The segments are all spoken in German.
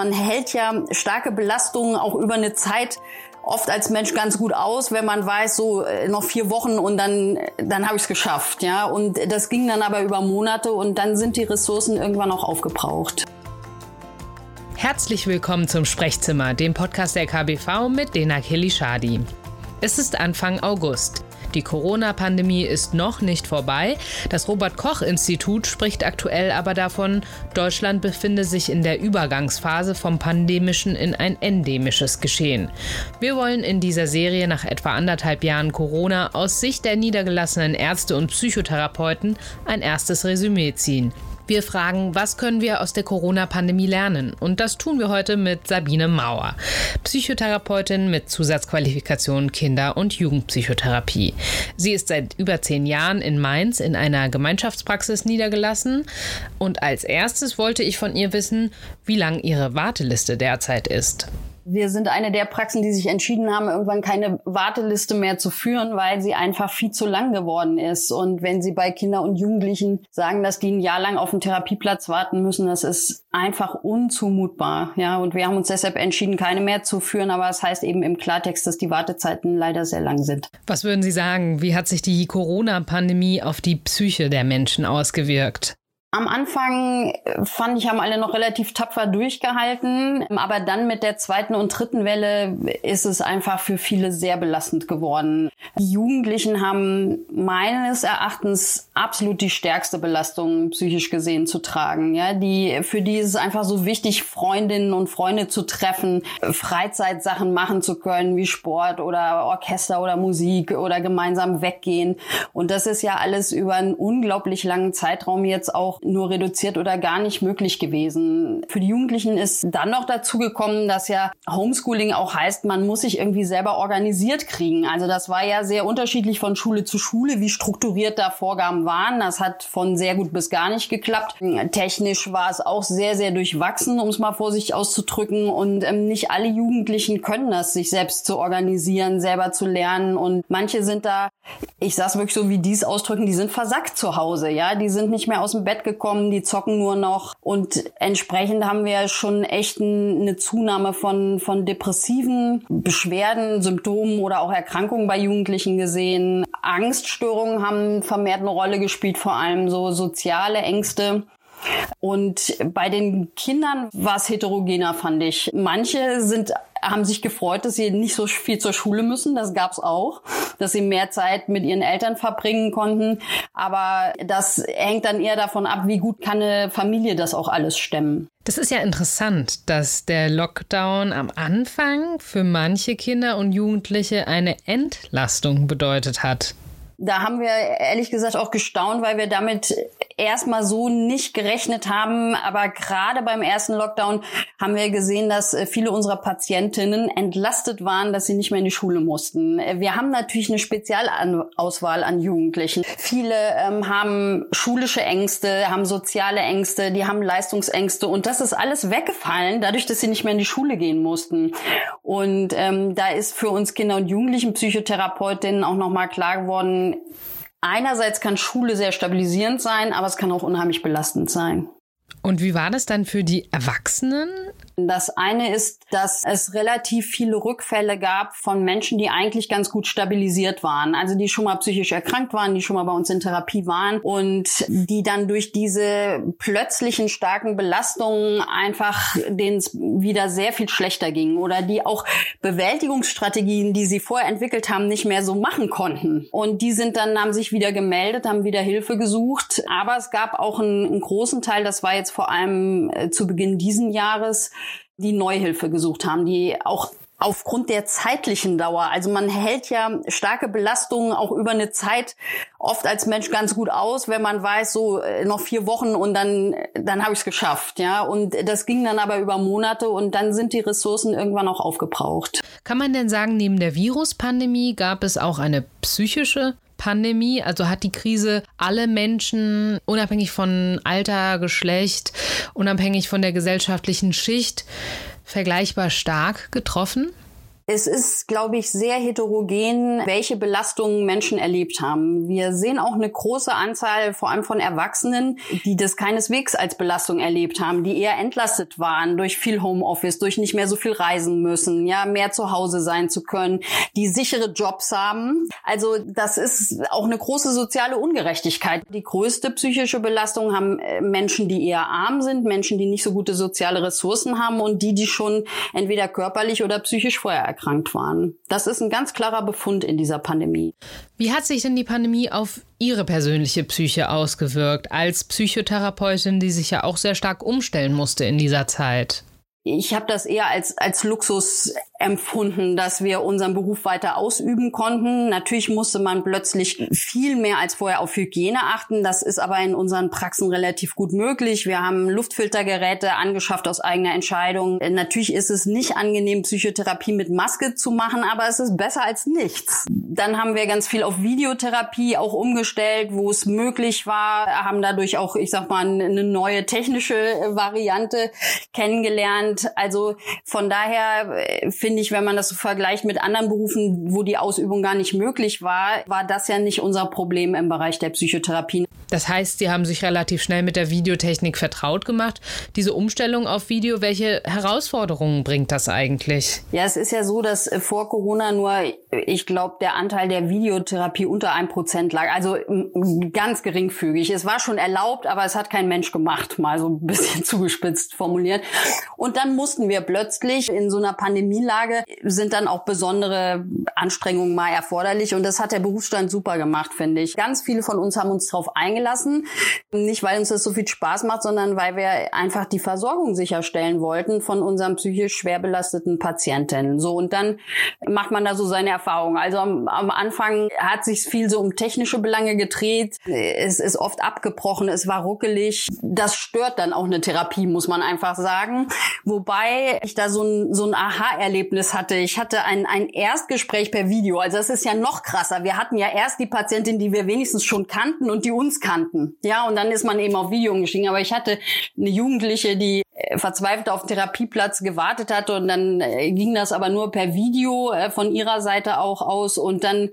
Man hält ja starke Belastungen auch über eine Zeit oft als Mensch ganz gut aus, wenn man weiß, so äh, noch vier Wochen und dann, dann habe ich es geschafft. Ja? Und das ging dann aber über Monate und dann sind die Ressourcen irgendwann auch aufgebraucht. Herzlich willkommen zum Sprechzimmer, dem Podcast der KBV mit Dena Kelly-Schadi. Es ist Anfang August. Die Corona-Pandemie ist noch nicht vorbei. Das Robert Koch-Institut spricht aktuell aber davon, Deutschland befinde sich in der Übergangsphase vom pandemischen in ein endemisches Geschehen. Wir wollen in dieser Serie nach etwa anderthalb Jahren Corona aus Sicht der niedergelassenen Ärzte und Psychotherapeuten ein erstes Resümee ziehen. Wir fragen, was können wir aus der Corona-Pandemie lernen? Und das tun wir heute mit Sabine Mauer, Psychotherapeutin mit Zusatzqualifikation Kinder- und Jugendpsychotherapie. Sie ist seit über zehn Jahren in Mainz in einer Gemeinschaftspraxis niedergelassen. Und als erstes wollte ich von ihr wissen, wie lang ihre Warteliste derzeit ist. Wir sind eine der Praxen, die sich entschieden haben, irgendwann keine Warteliste mehr zu führen, weil sie einfach viel zu lang geworden ist. Und wenn Sie bei Kindern und Jugendlichen sagen, dass die ein Jahr lang auf einen Therapieplatz warten müssen, das ist einfach unzumutbar. Ja, und wir haben uns deshalb entschieden, keine mehr zu führen. Aber es das heißt eben im Klartext, dass die Wartezeiten leider sehr lang sind. Was würden Sie sagen? Wie hat sich die Corona-Pandemie auf die Psyche der Menschen ausgewirkt? Am Anfang äh, fand ich, haben alle noch relativ tapfer durchgehalten. Aber dann mit der zweiten und dritten Welle ist es einfach für viele sehr belastend geworden. Die Jugendlichen haben meines Erachtens absolut die stärkste Belastung psychisch gesehen zu tragen. Ja, die, für die ist es einfach so wichtig, Freundinnen und Freunde zu treffen, Freizeitsachen machen zu können, wie Sport oder Orchester oder Musik oder gemeinsam weggehen. Und das ist ja alles über einen unglaublich langen Zeitraum jetzt auch nur reduziert oder gar nicht möglich gewesen. Für die Jugendlichen ist dann noch dazu gekommen, dass ja Homeschooling auch heißt, man muss sich irgendwie selber organisiert kriegen. Also das war ja sehr unterschiedlich von Schule zu Schule, wie strukturiert da Vorgaben waren. Das hat von sehr gut bis gar nicht geklappt. Technisch war es auch sehr, sehr durchwachsen, um es mal vorsichtig auszudrücken. Und ähm, nicht alle Jugendlichen können das, sich selbst zu organisieren, selber zu lernen. Und manche sind da, ich sag's wirklich so, wie dies ausdrücken, die sind versackt zu Hause. Ja, die sind nicht mehr aus dem Bett gekommen, die zocken nur noch. Und entsprechend haben wir schon echt eine Zunahme von, von depressiven Beschwerden, Symptomen oder auch Erkrankungen bei Jugendlichen gesehen. Angststörungen haben vermehrt eine Rolle gespielt, vor allem so soziale Ängste. Und bei den Kindern war es heterogener, fand ich. Manche sind haben sich gefreut, dass sie nicht so viel zur Schule müssen. Das gab's auch, dass sie mehr Zeit mit ihren Eltern verbringen konnten. Aber das hängt dann eher davon ab, wie gut kann eine Familie das auch alles stemmen. Das ist ja interessant, dass der Lockdown am Anfang für manche Kinder und Jugendliche eine Entlastung bedeutet hat. Da haben wir ehrlich gesagt auch gestaunt, weil wir damit erstmal so nicht gerechnet haben. Aber gerade beim ersten Lockdown haben wir gesehen, dass äh, viele unserer Patientinnen entlastet waren, dass sie nicht mehr in die Schule mussten. Äh, wir haben natürlich eine Spezialauswahl an Jugendlichen. Viele ähm, haben schulische Ängste, haben soziale Ängste, die haben Leistungsängste und das ist alles weggefallen, dadurch, dass sie nicht mehr in die Schule gehen mussten. Und ähm, da ist für uns Kinder- und Jugendlichen-Psychotherapeutinnen auch nochmal klar geworden, Einerseits kann Schule sehr stabilisierend sein, aber es kann auch unheimlich belastend sein. Und wie war das dann für die Erwachsenen? Das eine ist, dass es relativ viele Rückfälle gab von Menschen, die eigentlich ganz gut stabilisiert waren. Also die schon mal psychisch erkrankt waren, die schon mal bei uns in Therapie waren und die dann durch diese plötzlichen starken Belastungen einfach denen es wieder sehr viel schlechter ging oder die auch Bewältigungsstrategien, die sie vorher entwickelt haben, nicht mehr so machen konnten. Und die sind dann, haben sich wieder gemeldet, haben wieder Hilfe gesucht. Aber es gab auch einen, einen großen Teil, das war jetzt vor allem äh, zu Beginn diesen Jahres, die Neuhilfe gesucht haben, die auch aufgrund der zeitlichen Dauer. Also man hält ja starke Belastungen auch über eine Zeit oft als Mensch ganz gut aus, wenn man weiß, so äh, noch vier Wochen und dann dann habe ich es geschafft, ja. Und das ging dann aber über Monate und dann sind die Ressourcen irgendwann auch aufgebraucht. Kann man denn sagen, neben der Viruspandemie gab es auch eine psychische Pandemie? Also hat die Krise alle Menschen, unabhängig von Alter, Geschlecht, unabhängig von der gesellschaftlichen Schicht, vergleichbar stark getroffen? Es ist, glaube ich, sehr heterogen, welche Belastungen Menschen erlebt haben. Wir sehen auch eine große Anzahl, vor allem von Erwachsenen, die das keineswegs als Belastung erlebt haben, die eher entlastet waren durch viel Homeoffice, durch nicht mehr so viel reisen müssen, ja, mehr zu Hause sein zu können, die sichere Jobs haben. Also das ist auch eine große soziale Ungerechtigkeit. Die größte psychische Belastung haben äh, Menschen, die eher arm sind, Menschen, die nicht so gute soziale Ressourcen haben und die, die schon entweder körperlich oder psychisch vorher erkrankt waren. Das ist ein ganz klarer Befund in dieser Pandemie. Wie hat sich denn die Pandemie auf Ihre persönliche Psyche ausgewirkt als Psychotherapeutin, die sich ja auch sehr stark umstellen musste in dieser Zeit? Ich habe das eher als, als Luxus empfunden, dass wir unseren Beruf weiter ausüben konnten. Natürlich musste man plötzlich viel mehr als vorher auf Hygiene achten. Das ist aber in unseren Praxen relativ gut möglich. Wir haben Luftfiltergeräte angeschafft aus eigener Entscheidung. Natürlich ist es nicht angenehm, Psychotherapie mit Maske zu machen, aber es ist besser als nichts. Dann haben wir ganz viel auf Videotherapie auch umgestellt, wo es möglich war, haben dadurch auch, ich sag mal, eine neue technische Variante kennengelernt. Also von daher finde äh, finde ich, wenn man das so vergleicht mit anderen Berufen, wo die Ausübung gar nicht möglich war, war das ja nicht unser Problem im Bereich der Psychotherapie. Das heißt, Sie haben sich relativ schnell mit der Videotechnik vertraut gemacht. Diese Umstellung auf Video, welche Herausforderungen bringt das eigentlich? Ja, es ist ja so, dass äh, vor Corona nur, ich glaube, der Anteil der Videotherapie unter einem Prozent lag. Also ganz geringfügig. Es war schon erlaubt, aber es hat kein Mensch gemacht, mal so ein bisschen zugespitzt formuliert. Und dann mussten wir plötzlich in so einer Pandemielage sind dann auch besondere Anstrengungen mal erforderlich und das hat der Berufsstand super gemacht, finde ich. Ganz viele von uns haben uns darauf eingelassen, nicht weil uns das so viel Spaß macht, sondern weil wir einfach die Versorgung sicherstellen wollten von unseren psychisch schwer belasteten Patienten. So und dann macht man da so seine Erfahrungen. Also am, am Anfang hat sich viel so um technische Belange gedreht. Es ist oft abgebrochen, es war ruckelig. Das stört dann auch eine Therapie, muss man einfach sagen. Wobei ich da so ein, so ein Aha-Erlebnis Erlebnis hatte. Ich hatte ein, ein Erstgespräch per Video. Also das ist ja noch krasser. Wir hatten ja erst die Patientin, die wir wenigstens schon kannten und die uns kannten. Ja, und dann ist man eben auf Video umgestiegen. Aber ich hatte eine Jugendliche, die äh, verzweifelt auf Therapieplatz gewartet hatte. Und dann äh, ging das aber nur per Video äh, von ihrer Seite auch aus. Und dann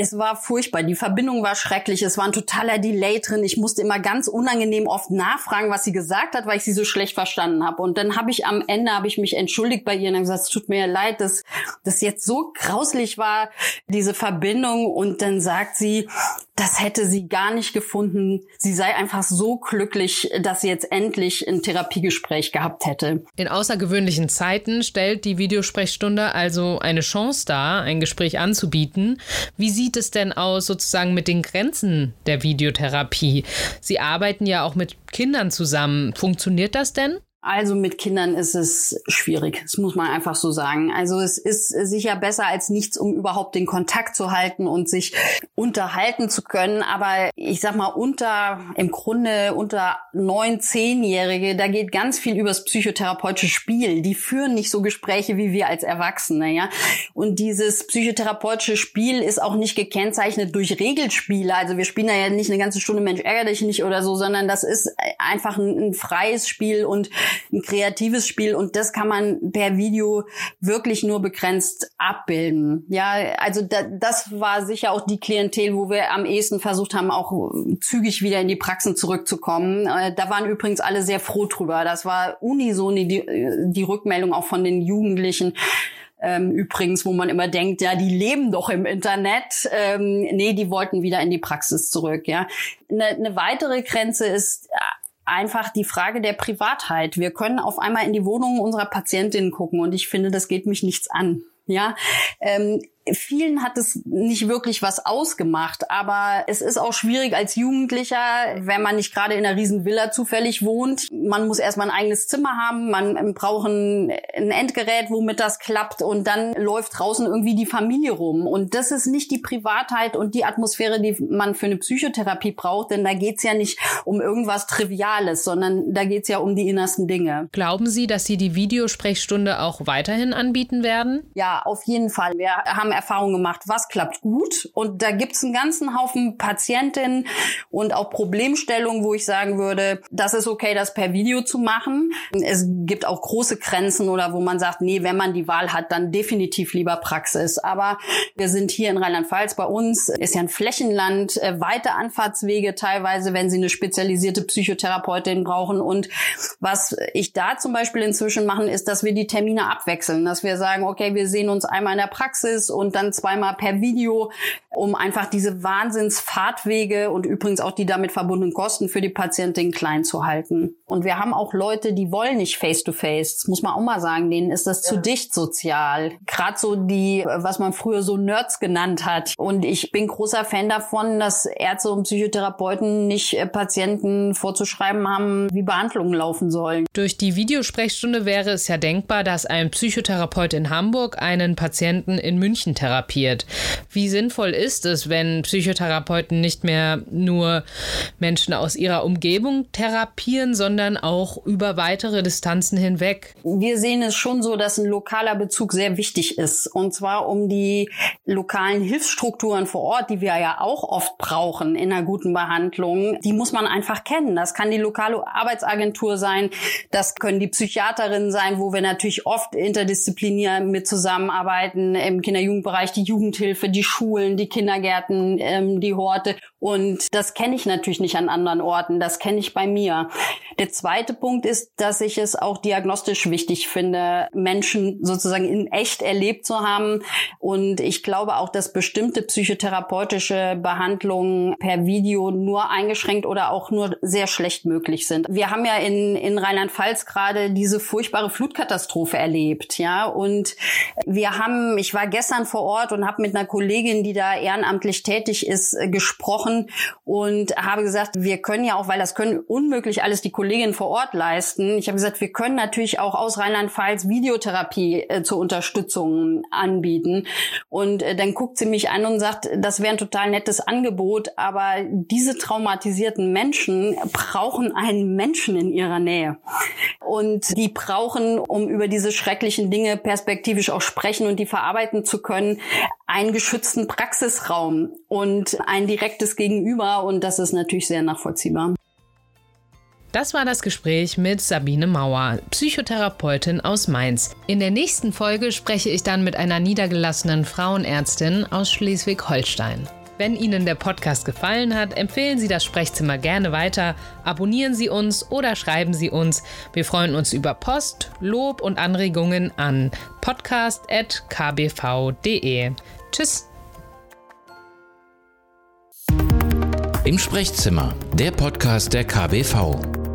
es war furchtbar. Die Verbindung war schrecklich. Es war ein totaler Delay drin. Ich musste immer ganz unangenehm oft nachfragen, was sie gesagt hat, weil ich sie so schlecht verstanden habe. Und dann habe ich am Ende habe ich mich entschuldigt bei ihr und gesagt, es tut mir leid, dass das jetzt so grauslich war, diese Verbindung. Und dann sagt sie, das hätte sie gar nicht gefunden. Sie sei einfach so glücklich, dass sie jetzt endlich ein Therapiegespräch gehabt hätte. In außergewöhnlichen Zeiten stellt die Videosprechstunde also eine Chance dar, ein Gespräch anzubieten. Wie sieht es denn aus sozusagen mit den Grenzen der Videotherapie? Sie arbeiten ja auch mit Kindern zusammen. Funktioniert das denn? Also mit Kindern ist es schwierig. Das muss man einfach so sagen. Also es ist sicher besser als nichts, um überhaupt den Kontakt zu halten und sich unterhalten zu können. Aber ich sag mal, unter, im Grunde unter neun, zehnjährige, da geht ganz viel übers psychotherapeutische Spiel. Die führen nicht so Gespräche wie wir als Erwachsene, ja. Und dieses psychotherapeutische Spiel ist auch nicht gekennzeichnet durch Regelspiele. Also wir spielen da ja nicht eine ganze Stunde Mensch ärger dich nicht oder so, sondern das ist einfach ein, ein freies Spiel und ein kreatives Spiel und das kann man per Video wirklich nur begrenzt abbilden. Ja, also da, das war sicher auch die Klientel, wo wir am ehesten versucht haben, auch zügig wieder in die Praxen zurückzukommen. Äh, da waren übrigens alle sehr froh drüber. Das war unisono die, die Rückmeldung auch von den Jugendlichen. Ähm, übrigens, wo man immer denkt, ja, die leben doch im Internet. Ähm, nee, die wollten wieder in die Praxis zurück. Ja, eine, eine weitere Grenze ist einfach die Frage der Privatheit. Wir können auf einmal in die Wohnungen unserer Patientinnen gucken und ich finde, das geht mich nichts an. Ja, ähm, vielen hat es nicht wirklich was ausgemacht, aber es ist auch schwierig als Jugendlicher, wenn man nicht gerade in einer riesen Villa zufällig wohnt. Man muss erstmal ein eigenes Zimmer haben, man braucht ein, ein Endgerät, womit das klappt und dann läuft draußen irgendwie die Familie rum. Und das ist nicht die Privatheit und die Atmosphäre, die man für eine Psychotherapie braucht, denn da geht's ja nicht um irgendwas Triviales, sondern da geht's ja um die innersten Dinge. Glauben Sie, dass Sie die Videosprechstunde auch weiterhin anbieten werden? Ja, auf jeden Fall. Wir haben Erfahrungen gemacht, was klappt gut. Und da gibt's einen ganzen Haufen Patientinnen und auch Problemstellungen, wo ich sagen würde, das ist okay, das per Video zu machen. Es gibt auch große Grenzen oder wo man sagt, nee, wenn man die Wahl hat, dann definitiv lieber Praxis. Aber wir sind hier in Rheinland-Pfalz bei uns, ist ja ein Flächenland, äh, weite Anfahrtswege teilweise, wenn Sie eine spezialisierte Psychotherapeutin brauchen. Und was ich da zum Beispiel inzwischen machen, ist, dass wir die Termine abwechseln, dass wir sagen, okay, wir sehen uns einmal in der Praxis und dann zweimal per Video, um einfach diese Wahnsinnsfahrtwege und übrigens auch die damit verbundenen Kosten für die Patientin klein zu halten. Und wir haben auch Leute, die wollen nicht face-to-face. Das muss man auch mal sagen, denen ist das ja. zu dicht sozial. Gerade so die, was man früher so Nerds genannt hat. Und ich bin großer Fan davon, dass Ärzte und Psychotherapeuten nicht äh, Patienten vorzuschreiben haben, wie Behandlungen laufen sollen. Durch die Videosprechstunde wäre es ja denkbar, dass ein Psychotherapeut in Hamburg einen Patienten in München therapiert. Wie sinnvoll ist es, wenn Psychotherapeuten nicht mehr nur Menschen aus ihrer Umgebung therapieren, sondern auch über weitere Distanzen hinweg? Wir sehen es schon so, dass ein lokaler Bezug sehr wichtig ist. Und zwar um die lokalen Hilfsstrukturen vor Ort, die wir ja auch oft brauchen in einer guten Behandlung, die muss man einfach kennen. Das kann die lokale Arbeitsagentur sein, das können die Psychiaterinnen sein, wo wir natürlich oft interdisziplinär mit zusammenarbeiten, im Kinder-Jugendbereich die Jugendhilfe, die Schulen, die Kindergärten, ähm, die Horte. Und das kenne ich natürlich nicht an anderen Orten, das kenne ich bei mir. Der zweite Punkt ist, dass ich es auch diagnostisch wichtig finde, Menschen sozusagen in echt erlebt zu haben. Und ich glaube auch, dass bestimmte psychotherapeutische Behandlungen per Video nur eingeschränkt oder auch nur sehr schlecht möglich sind. Wir haben ja in, in Rheinland-Pfalz gerade diese furchtbare Flutkatastrophe erlebt, ja. Und wir haben, ich war gestern vor Ort und habe mit einer Kollegin, die da ehrenamtlich tätig ist, gesprochen und habe gesagt, wir können ja auch, weil das können unmöglich alles die Kolleginnen vor Ort leisten. Ich habe gesagt, wir können natürlich auch aus Rheinland-Pfalz Videotherapie äh, zur Unterstützung anbieten. Und äh, dann guckt sie mich an und sagt, das wäre ein total nettes Angebot, aber diese traumatisierten Menschen brauchen einen Menschen in ihrer Nähe. Und die brauchen, um über diese schrecklichen Dinge perspektivisch auch sprechen und die verarbeiten zu können, einen geschützten Praxisraum und ein direktes Gegenüber. Und das ist natürlich sehr nachvollziehbar. Das war das Gespräch mit Sabine Mauer, Psychotherapeutin aus Mainz. In der nächsten Folge spreche ich dann mit einer niedergelassenen Frauenärztin aus Schleswig-Holstein. Wenn Ihnen der Podcast gefallen hat, empfehlen Sie das Sprechzimmer gerne weiter, abonnieren Sie uns oder schreiben Sie uns. Wir freuen uns über Post, Lob und Anregungen an podcast.kbv.de. Tschüss. Im Sprechzimmer, der Podcast der KBV.